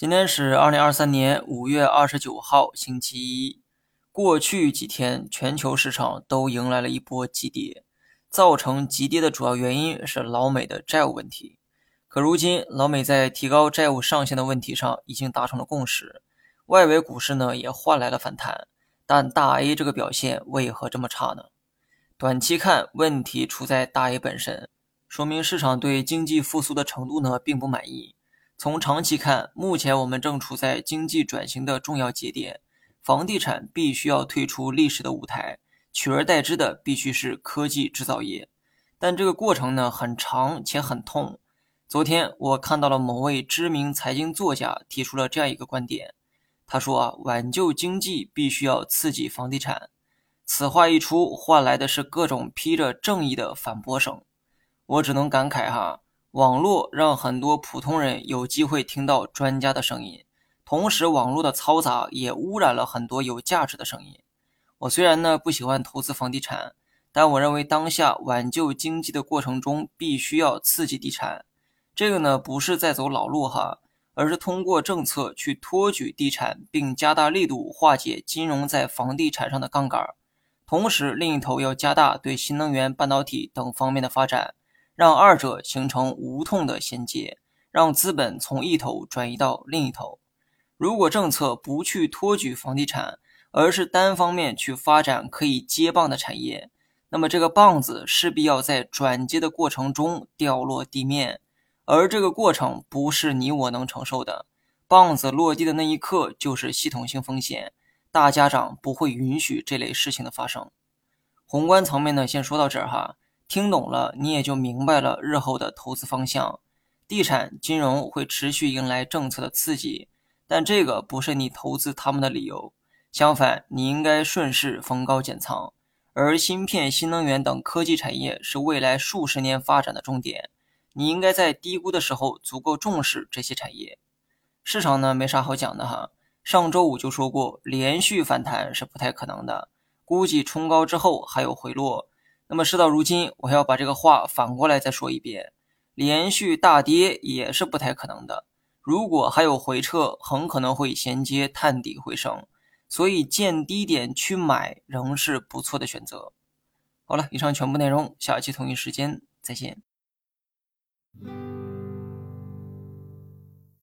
今天是二零二三年五月二十九号，星期一。过去几天，全球市场都迎来了一波急跌。造成急跌的主要原因是老美的债务问题。可如今，老美在提高债务上限的问题上已经达成了共识，外围股市呢也换来了反弹。但大 A 这个表现为何这么差呢？短期看，问题出在大 A 本身，说明市场对经济复苏的程度呢并不满意。从长期看，目前我们正处在经济转型的重要节点，房地产必须要退出历史的舞台，取而代之的必须是科技制造业。但这个过程呢，很长且很痛。昨天我看到了某位知名财经作家提出了这样一个观点，他说啊，挽救经济必须要刺激房地产。此话一出，换来的是各种披着正义的反驳声。我只能感慨哈。网络让很多普通人有机会听到专家的声音，同时网络的嘈杂也污染了很多有价值的声音。我虽然呢不喜欢投资房地产，但我认为当下挽救经济的过程中必须要刺激地产。这个呢不是在走老路哈，而是通过政策去托举地产，并加大力度化解金融在房地产上的杠杆。同时，另一头要加大对新能源、半导体等方面的发展。让二者形成无痛的衔接，让资本从一头转移到另一头。如果政策不去托举房地产，而是单方面去发展可以接棒的产业，那么这个棒子势必要在转接的过程中掉落地面，而这个过程不是你我能承受的。棒子落地的那一刻就是系统性风险，大家长不会允许这类事情的发生。宏观层面呢，先说到这儿哈。听懂了，你也就明白了日后的投资方向。地产金融会持续迎来政策的刺激，但这个不是你投资他们的理由。相反，你应该顺势逢高减仓。而芯片、新能源等科技产业是未来数十年发展的重点，你应该在低估的时候足够重视这些产业。市场呢，没啥好讲的哈。上周五就说过，连续反弹是不太可能的，估计冲高之后还有回落。那么事到如今，我还要把这个话反过来再说一遍：连续大跌也是不太可能的。如果还有回撤，很可能会衔接探底回升，所以见低点去买仍是不错的选择。好了，以上全部内容，下期同一时间再见。